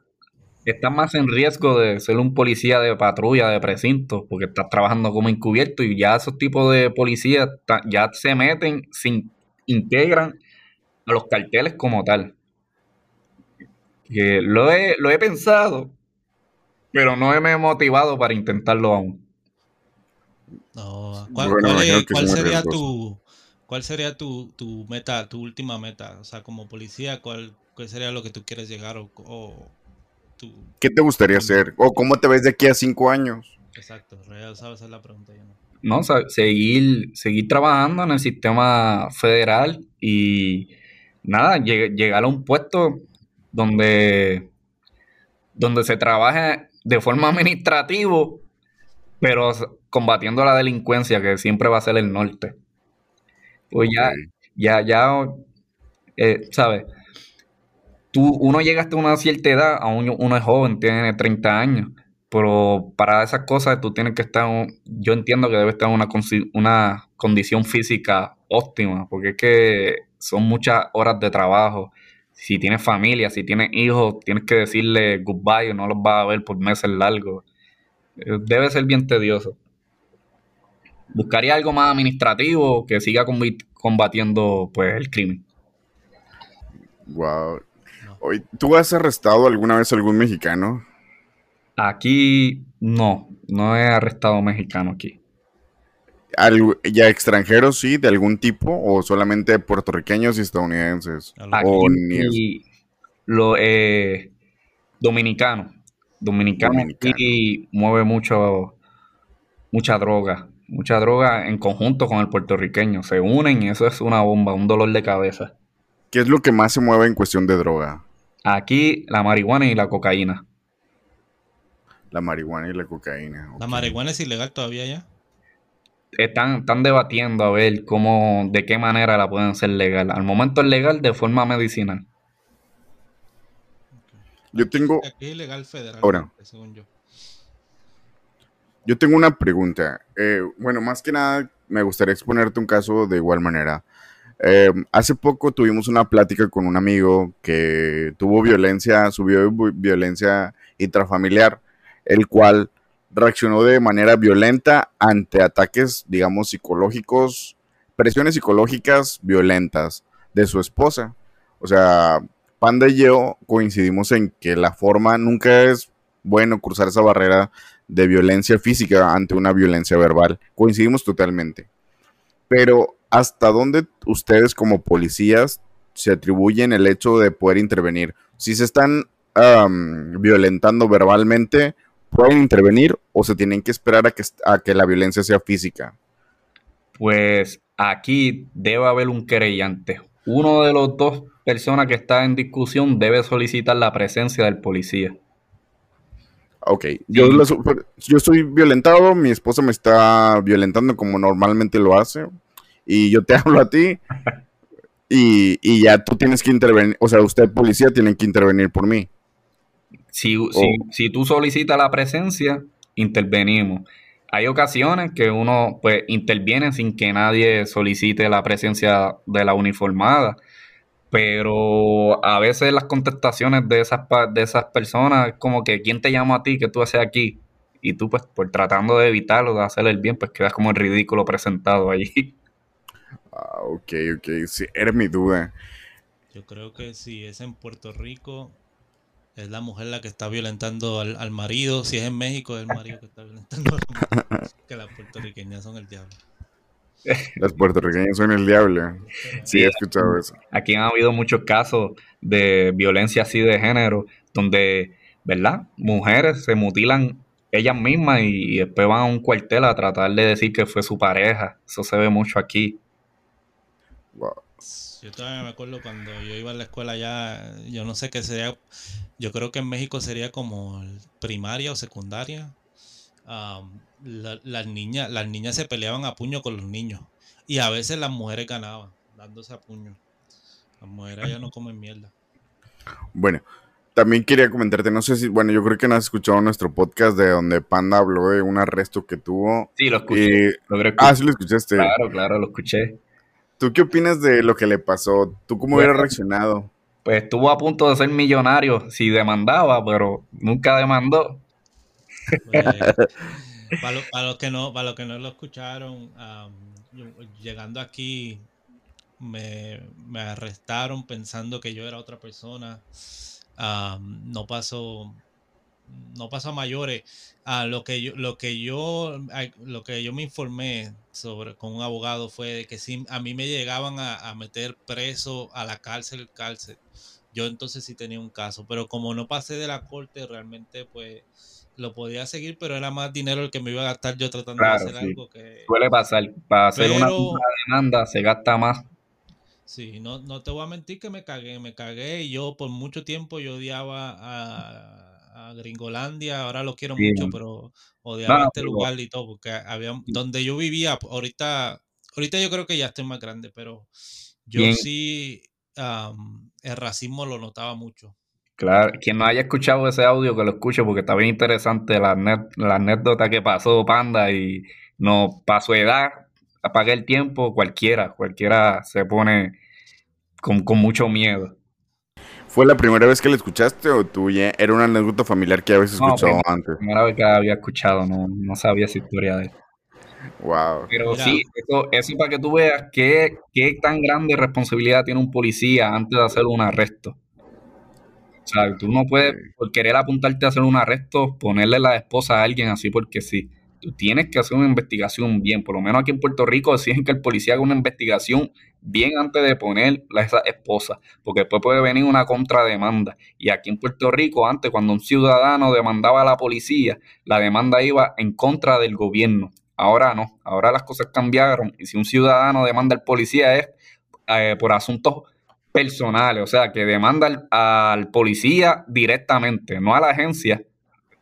estás más en riesgo de ser un policía de patrulla, de precinto, porque estás trabajando como encubierto y ya esos tipos de policías ya se meten, se integran a los carteles como tal. Que lo he, lo he pensado, pero no me he motivado para intentarlo aún. No, ¿cuál, sería tu, ¿Cuál sería tu, tu, meta, tu última meta? O sea, como policía, ¿cuál, cuál sería lo que tú quieres llegar o, o ¿Qué te gustaría hacer? ¿O cómo te ves de aquí a cinco años? Exacto, real, sabes hacer la pregunta. no, no seguir, seguir trabajando en el sistema federal y nada, llegar a un puesto donde, donde se trabaje de forma administrativa, pero combatiendo la delincuencia, que siempre va a ser el norte. Pues ya, ya, ya, eh, ¿sabes? Tú, uno llega hasta una cierta edad, aún uno es joven, tiene 30 años, pero para esas cosas tú tienes que estar, yo entiendo que debe estar en una, una condición física óptima, porque es que son muchas horas de trabajo. Si tienes familia, si tienes hijos, tienes que decirle goodbye, no los vas a ver por meses largos. Eh, debe ser bien tedioso buscaría algo más administrativo que siga combatiendo pues el crimen. Wow. ¿Tú has arrestado alguna vez a algún mexicano? Aquí no, no he arrestado mexicano aquí. ¿Ya extranjeros sí, de algún tipo? ¿O solamente puertorriqueños y estadounidenses? Aquí, lo, eh, dominicano. Dominicano, y mueve mucho, mucha droga mucha droga en conjunto con el puertorriqueño. Se unen y eso es una bomba, un dolor de cabeza. ¿Qué es lo que más se mueve en cuestión de droga? Aquí la marihuana y la cocaína. La marihuana y la cocaína. ¿La marihuana es ilegal todavía ya? Están, están debatiendo a ver cómo, de qué manera la pueden hacer legal. Al momento es legal de forma medicinal. Yo tengo. Aquí es ilegal federal, Ahora. según yo. Yo tengo una pregunta. Eh, bueno, más que nada, me gustaría exponerte un caso de igual manera. Eh, hace poco tuvimos una plática con un amigo que tuvo violencia, subió violencia intrafamiliar, el cual reaccionó de manera violenta ante ataques, digamos, psicológicos, presiones psicológicas violentas de su esposa. O sea, Panda y yo coincidimos en que la forma nunca es bueno cruzar esa barrera de violencia física ante una violencia verbal. Coincidimos totalmente. Pero ¿hasta dónde ustedes como policías se atribuyen el hecho de poder intervenir? Si se están violentando verbalmente, ¿pueden intervenir o se tienen que esperar a que, a que la violencia sea física? Pues aquí debe haber un querellante. Uno de los dos personas que está en discusión debe solicitar la presencia del policía. Ok, yo, yo estoy violentado, mi esposa me está violentando como normalmente lo hace, y yo te hablo a ti, y, ya tú tienes que intervenir, o sea, usted policía tiene que intervenir por mí. Si, si, tú solicitas la presencia, intervenimos. Hay ocasiones que uno pues interviene sin que nadie solicite la presencia de la uniformada pero a veces las contestaciones de esas, de esas personas es como que ¿quién te llama a ti? que tú haces aquí? Y tú pues por tratando de evitarlo, de hacer el bien, pues quedas como el ridículo presentado allí. Ah, ok, ok, sí, era mi duda. Yo creo que si es en Puerto Rico, es la mujer la que está violentando al, marido. Si es en México, es el marido que está violentando a la Que las puertorriqueñas son el diablo. Las puertorriqueñas son el diablo. Sí, he escuchado eso. Aquí han habido muchos casos de violencia así de género, donde, ¿verdad? Mujeres se mutilan ellas mismas y, después van a un cuartel a tratar de decir que fue su pareja. Eso se ve mucho aquí. Yo todavía me acuerdo cuando yo iba a la escuela ya, yo no sé qué sería, yo creo que en México sería como primaria o secundaria. las, niñas, las niñas se peleaban a puño con los niños y a veces las mujeres ganaban dándose a puño. Las mujeres ya no comen mierda. Bueno, también quería comentarte, no sé si, bueno, yo creo que no has escuchado nuestro podcast de donde Panda habló de un arresto que tuvo. Sí, lo escuché. ah, sí lo escuchaste. Claro, claro, lo escuché. ¿Tú qué opinas de lo que le pasó? ¿Tú cómo hubieras reaccionado? Pues estuvo a punto de ser millonario si demandaba, pero nunca demandó. Pues, para, los que no, para los que no lo escucharon, llegando aquí me, arrestaron pensando que yo era otra persona. no pasó no pasó a mayores. a lo que yo, lo que yo, lo que yo me informé sobre con un abogado fue de que si a mí me llegaban a, meter preso a la cárcel, cárcel, yo entonces sí tenía un caso. Pero como no pasé de la corte, realmente pues lo podía seguir, pero era más dinero el que me iba a gastar yo tratando de hacer algo que. Suele pasar. Para hacer una demanda se gasta más Sí, no, no te voy a mentir que me cagué, me cagué y yo por mucho tiempo yo odiaba a, Gringolandia, ahora lo quiero mucho, pero odiaba este lugar y todo, porque había donde yo vivía, ahorita, ahorita yo creo que ya estoy más grande, pero yo sí el racismo lo notaba mucho. Claro, quien no haya escuchado ese audio, que lo escuche porque está bien interesante la, la anécdota que pasó Panda y no pasó edad, apaga el tiempo, cualquiera, cualquiera se pone con, mucho miedo. ¿Fue la primera vez que le escuchaste o tú ya era una anécdota familiar que habías escuchado antes? La primera vez que había escuchado, no, no sabía esa historia de él. Wow. Pero sí, eso, eso para que tú veas qué, qué tan grande responsabilidad tiene un policía antes de hacer un arresto. O sea, tú no puedes, por querer apuntarte a hacer un arresto, ponerle la esposa a alguien así porque sí tú tienes que hacer una investigación bien. Por lo menos aquí en Puerto Rico exigen que el policía haga una investigación bien antes de poner a esa esposa, porque después puede venir una contrademanda. Y aquí en Puerto Rico, antes, cuando un ciudadano demandaba a la policía, la demanda iba en contra del gobierno. Ahora no, ahora las cosas cambiaron. Y si un ciudadano demanda al policía es eh, por asuntos personales, o sea, que demanda al, al policía directamente, no a la agencia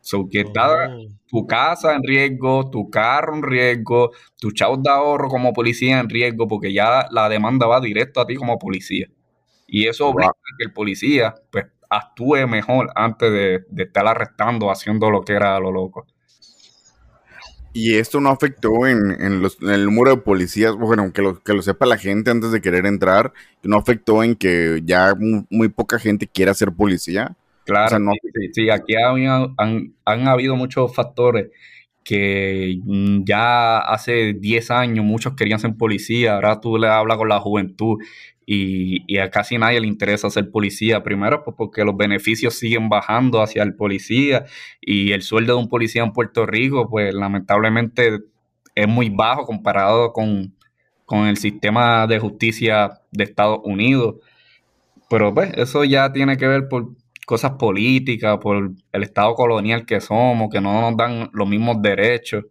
So, que está oh. tu casa en riesgo, tu carro en riesgo, tu chavos de ahorro como policía en riesgo, porque ya la demanda va directo a ti como policía. Y eso obliga a que el policía pues, actúe mejor antes de, estar arrestando, haciendo lo que era lo loco. Y esto no afectó en, el número de policías, bueno, que lo, que lo sepa la gente antes de querer entrar, no afectó en que ya muy poca gente quiera ser policía. Claro, sí, aquí han, han, habido muchos factores que mm, ya hace 10 años muchos querían ser policía, ahora tú le hablas con la juventud y, a casi nadie le interesa ser policía. Primero, pues porque los beneficios siguen bajando hacia el policía y el sueldo de un policía en Puerto Rico, pues lamentablemente es muy bajo comparado con, con el sistema de justicia de Estados Unidos. Pero pues eso ya tiene que ver por cosas políticas, por el Estado colonial que somos, que no nos dan los mismos derechos.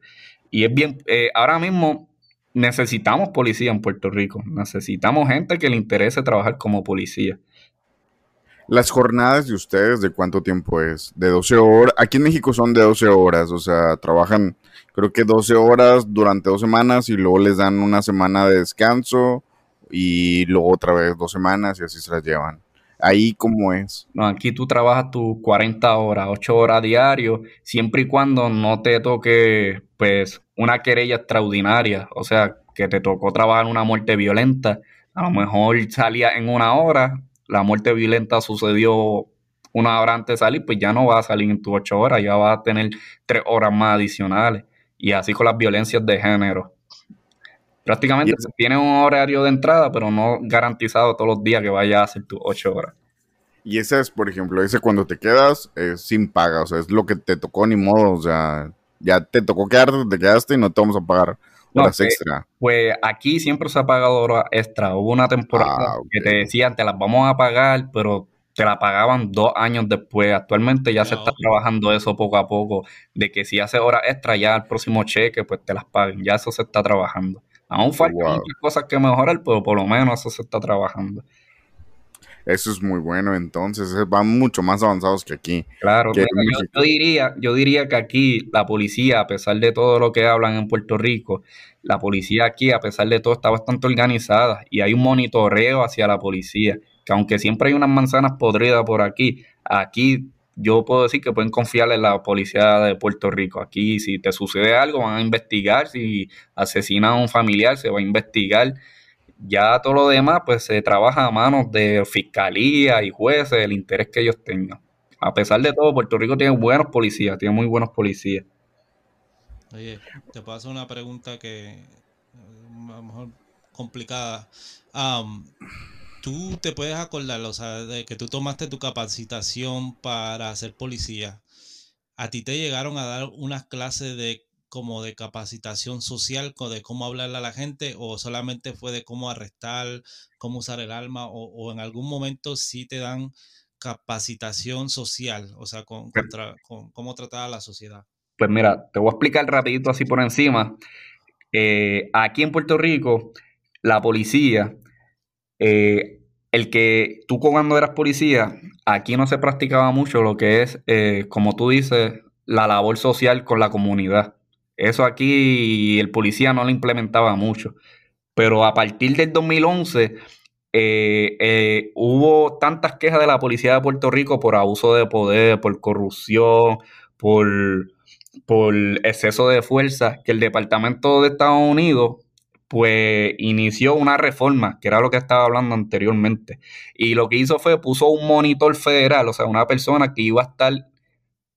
Y es bien, eh, ahora mismo necesitamos policía en Puerto Rico, necesitamos gente que le interese trabajar como policía. Las jornadas de ustedes, ¿de cuánto tiempo es? De 12 horas. Aquí en México son de 12 horas, o sea, trabajan creo que 12 horas durante dos semanas y luego les dan una semana de descanso y luego otra vez dos semanas y así se las llevan ahí cómo es. No, aquí tú trabajas tus 40 horas, 8 horas diario, siempre y cuando no te toque pues una querella extraordinaria, o sea, que te tocó trabajar una muerte violenta, a lo mejor salía en una hora, la muerte violenta sucedió una hora antes de salir, pues ya no va a salir en tus 8 horas, ya va a tener 3 horas más adicionales. Y así con las violencias de género. Prácticamente tiene un horario de entrada, pero no garantizado todos los días que vaya a hacer tus ocho horas. Y ese es, por ejemplo, ese cuando te quedas es sin paga, o sea, es lo que te tocó ni modo, o sea, ya te tocó quedarte, te quedaste y no te vamos a pagar horas pues, extra. Pues aquí siempre se ha pagado horas extra. Hubo una temporada ah, que te decían, te las vamos a pagar, pero te la pagaban dos años después. Actualmente ya se está trabajando eso poco a poco, de que si haces horas extra ya el próximo cheque, pues te las paguen. Ya eso se está trabajando. Aún faltan muchas cosas que mejorar, pero por lo menos eso se está trabajando. Eso es muy bueno, entonces eh, van mucho más avanzados que aquí. Claro, yo, diría, yo diría que aquí la policía, a pesar de todo lo que hablan en Puerto Rico, la policía aquí, a pesar de todo, está bastante organizada y hay un monitoreo hacia la policía, que aunque siempre hay unas manzanas podridas por aquí, aquí yo puedo decir que pueden confiar en la policía de Puerto Rico. Aquí si te sucede algo van a investigar, si asesinan a un familiar se va a investigar ya todo lo demás, pues se trabaja a manos de fiscalía y jueces, el interés que ellos tengan. A pesar de todo, Puerto Rico tiene buenos policías, tiene muy buenos policías. Oye, te paso una pregunta que eh, a lo mejor complicada. Tú te puedes acordar, o sea, de que tú tomaste tu capacitación para ser policía. ¿A ti te llegaron a dar unas clases de como de capacitación social, de cómo hablarle a la gente, o solamente fue de cómo arrestar, cómo usar el arma, o, en algún momento sí te dan capacitación social, o sea, con, cómo tratar a la sociedad? Pues mira, te voy a explicar rapidito así por encima. Eh, aquí en Puerto Rico, la policía, eh, el que tú cuando eras policía, aquí no se practicaba mucho lo que es, eh, como tú dices, la labor social con la comunidad. Eso aquí el policía no lo implementaba mucho. Pero a partir del 2011 eh, hubo tantas quejas de la policía de Puerto Rico por abuso de poder, por corrupción, por, por exceso de fuerza, que el Departamento de Estados Unidos pues inició una reforma, que era lo que estaba hablando anteriormente. Y lo que hizo fue puso un monitor federal, o sea, una persona que iba a estar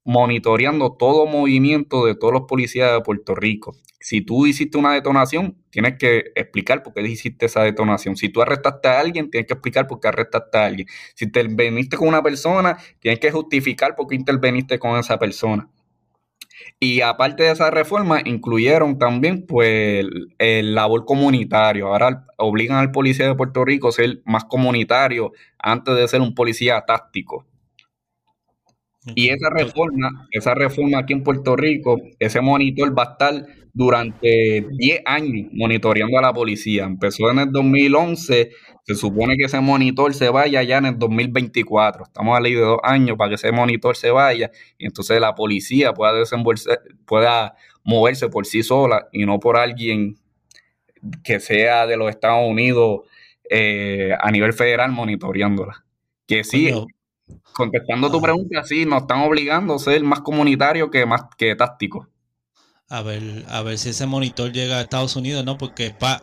monitoreando todo movimiento de todos los policías de Puerto Rico. Si tú hiciste una detonación, tienes que explicar por qué hiciste esa detonación. Si tú arrestaste a alguien, tienes que explicar por qué arrestaste a alguien. Si interveniste con una persona, tienes que justificar por qué interveniste con esa persona. Y aparte de esa reforma, incluyeron también pues el, labor comunitario. Ahora obligan al policía de Puerto Rico a ser más comunitario antes de ser un policía táctico. Y esa reforma, esa reforma aquí en Puerto Rico, ese monitor va a estar durante 10 años monitoreando a la policía. Empezó en el 2011, se supone que ese monitor se vaya ya en el 2024. Estamos a ley de dos años para que ese monitor se vaya y entonces la policía pueda pueda moverse por sí sola y no por alguien que sea de los Estados Unidos eh, a nivel federal monitoreándola. Que sí, Contestando tu pregunta, sí, nos están obligando a ser más comunitario que más que táctico. A ver, a ver si ese monitor llega a Estados Unidos, ¿no? Porque pa,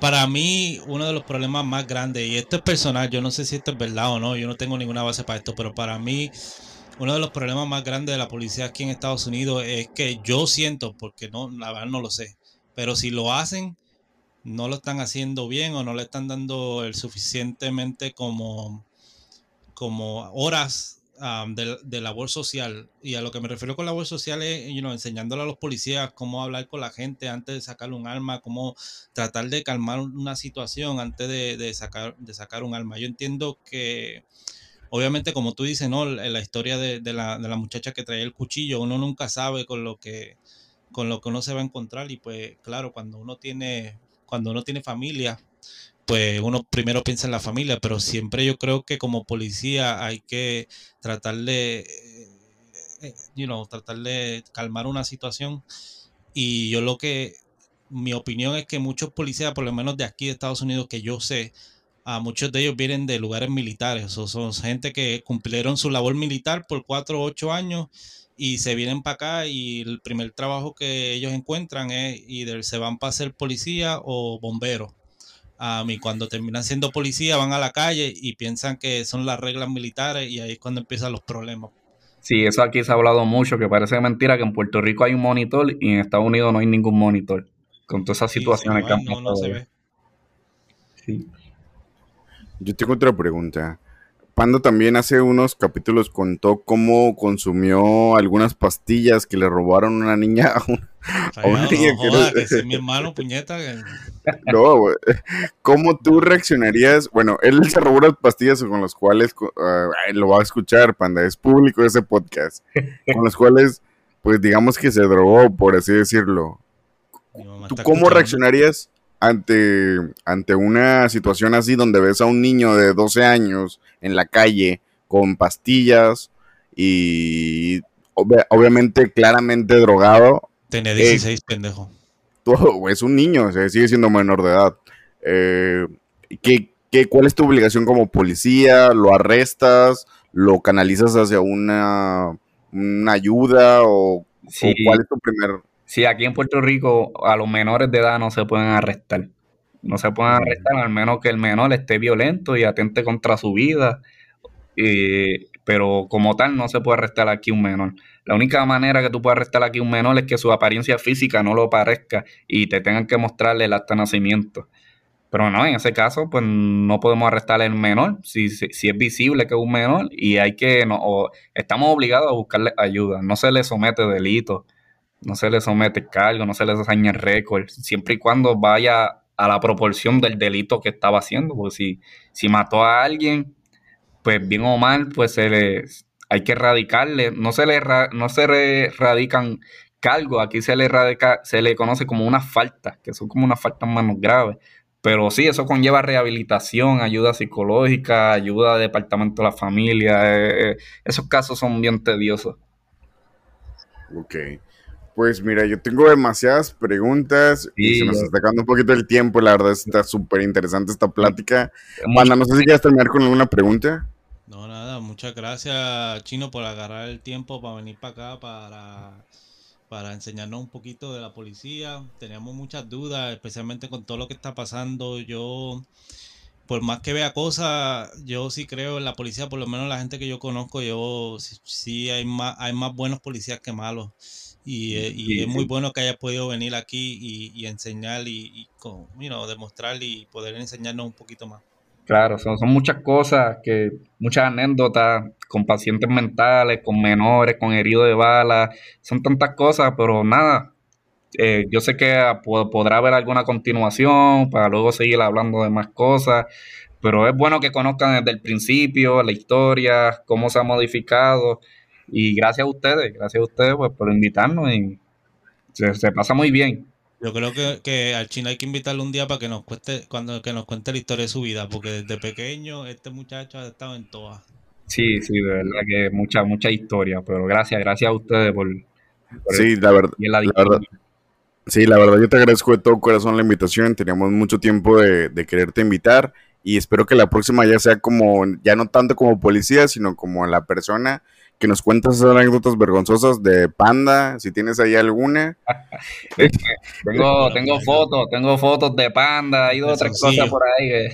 para mí uno de los problemas más grandes, y esto es personal, yo no sé si esto es verdad o no, yo no tengo ninguna base para esto, pero para mí uno de los problemas más grandes de la policía aquí en Estados Unidos es que yo siento, porque no, la verdad no lo sé, pero si lo hacen, no lo están haciendo bien o no le están dando el suficientemente como como horas de, labor social. Y a lo que me refiero con labor social es you know, enseñándole a los policías cómo hablar con la gente antes de sacarle un arma, cómo tratar de calmar una situación antes de, sacar, de sacar un arma. Yo entiendo que, obviamente, como tú dices, ¿no? La, historia de, la, de la muchacha que traía el cuchillo, uno nunca sabe con lo que con lo que uno se va a encontrar y pues claro cuando uno tiene cuando uno tiene familia pues uno primero piensa en la familia, pero siempre yo creo que como policía hay que tratar de, eh, eh, you tratar de calmar una situación. Y yo lo que, mi opinión es que muchos policías, por lo menos de aquí de Estados Unidos, que yo sé, a muchos de ellos vienen de lugares militares, son gente que cumplieron su labor militar por cuatro o ocho años y se vienen para acá y el primer trabajo que ellos encuentran es y se van para ser policía o bombero a mí cuando terminan siendo policía van a la calle y piensan que son las reglas militares y ahí es cuando empiezan los problemas. Sí, eso aquí se ha hablado mucho, que parece mentira que en Puerto Rico hay un monitor y en Estados Unidos no hay ningún monitor. Con todas esas situaciones que han pasado. Yo tengo otra pregunta. Pando también hace unos capítulos contó cómo consumió algunas pastillas que le robaron a una niña a, una niña que, es mi hermano, puñeta. No, ¿Cómo tú reaccionarías? Bueno, él se robó unas pastillas con las cuales ah, lo va a escuchar, Panda, es público ese podcast, con las cuales, pues digamos que se drogó, por así decirlo. ¿Tú cómo reaccionarías ante, ante una situación así donde ves a un niño de 12 años en la calle con pastillas y obviamente claramente drogado? Tiene 16, pendejo. es un niño, sigue siendo menor de edad. Eh, ¿qué, qué, cuál es tu obligación como policía? ¿Lo arrestas? ¿Lo canalizas hacia una, una ayuda? ¿O, cuál es tu primer...? Sí, aquí en Puerto Rico a los menores de edad no se pueden arrestar. No se pueden arrestar al menos que el menor esté violento y atente contra su vida. Eh, pero como tal no se puede arrestar aquí un menor. La única manera que tú puedes arrestar aquí un menor es que su apariencia física no lo parezca y te tengan que mostrarle el acta de nacimiento. Pero no, en ese caso, pues no podemos arrestar al menor si, si, es visible que es un menor y hay que, no, estamos obligados a buscarle ayuda. No se le somete delito, no se le somete cargo, no se le daña el récord, siempre y cuando vaya a la proporción del delito que estaba haciendo. Porque si, si mató a alguien, pues bien o mal, pues se le, hay que erradicarle, no se le, no se erradican cargos, aquí se le, radica, se le conoce como una falta, que son como unas faltas menos graves. Pero sí, eso conlleva rehabilitación, ayuda psicológica, ayuda de departamento de la familia. Eh, eh, esos casos son bien tediosos. Ok. Pues mira, yo tengo demasiadas preguntas y se nos está acabando un poquito el tiempo. La verdad está súper interesante esta plática. Manda, no sé si quieres terminar con alguna pregunta. No, nada, muchas gracias, Chino, por agarrar el tiempo para venir para acá, para, para enseñarnos un poquito de la policía. Teníamos muchas dudas, especialmente con todo lo que está pasando. Yo, por más que vea cosas, yo sí creo en la policía, por lo menos la gente que yo conozco, yo sí, hay, más, hay más buenos policías que malos. Y, eh, es muy bueno que hayas podido venir aquí y, enseñar y, y demostrar y poder enseñarnos un poquito más. Claro, son, son muchas cosas, que muchas anécdotas con pacientes mentales, con menores, con heridos de bala, son tantas cosas, pero nada, eh, yo sé que podrá haber alguna continuación para luego seguir hablando de más cosas, pero es bueno que conozcan desde el principio la historia, cómo se ha modificado, y gracias a ustedes, gracias a ustedes pues, por invitarnos y se pasa muy bien. Yo creo que, que, al chino hay que invitarle un día para que nos cueste, cuando que nos cuente la historia de su vida, porque desde pequeño este muchacho ha estado en todas. Sí, sí, de verdad que mucha, mucha historia, pero gracias, gracias a ustedes por, sí, la, verdad, la, verdad. Sí, la verdad yo te agradezco de todo corazón la invitación, teníamos mucho tiempo de, de quererte invitar y espero que la próxima ya sea como, ya no tanto como policía, sino como la persona que nos cuentas esas anécdotas vergonzosas de Panda, si tienes ahí alguna. tengo, tengo fotos, tengo fotos de Panda, hay otras cosas por ahí.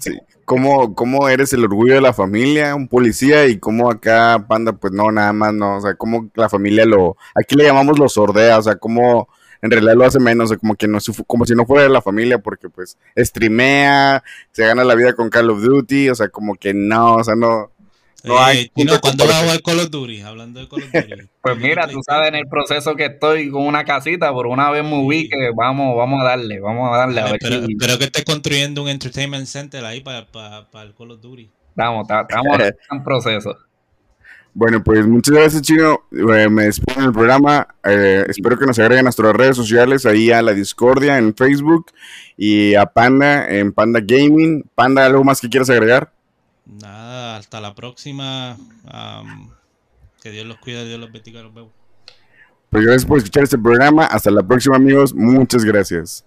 sí. ¿Cómo, ¿Cómo eres el orgullo de la familia, un policía, y cómo acá Panda, pues no, nada más no, o sea, cómo la familia lo, aquí le llamamos los sordea, o sea, cómo en realidad lo hace menos, o sea, como que no, como si no fuera de la familia, porque pues streamea, se gana la vida con Call of Duty, o sea, como que no, o sea, no, no hay. ¿Cuándo va a jugar Call of Duty? Hablando de Call of Duty. pues mira, tú sabes en el proceso que estoy con una casita, por una vez me vi que vamos, vamos a darle, vamos a darle. a ver pero, que estés construyendo un entertainment center ahí para, para, el Call of Duty. Estamos, estamos en proceso. Bueno, pues muchas gracias, Chino. Eh, me despido del programa. Eh, espero que nos agreguen a nuestras redes sociales, ahí a la Discordia en Facebook y a Panda en Panda Gaming. Panda, ¿algo más que quieras agregar? Nada, hasta la próxima. que Dios los cuide, Dios los bendiga, los vemos. Pues gracias por escuchar este programa. Hasta la próxima, amigos. Muchas gracias.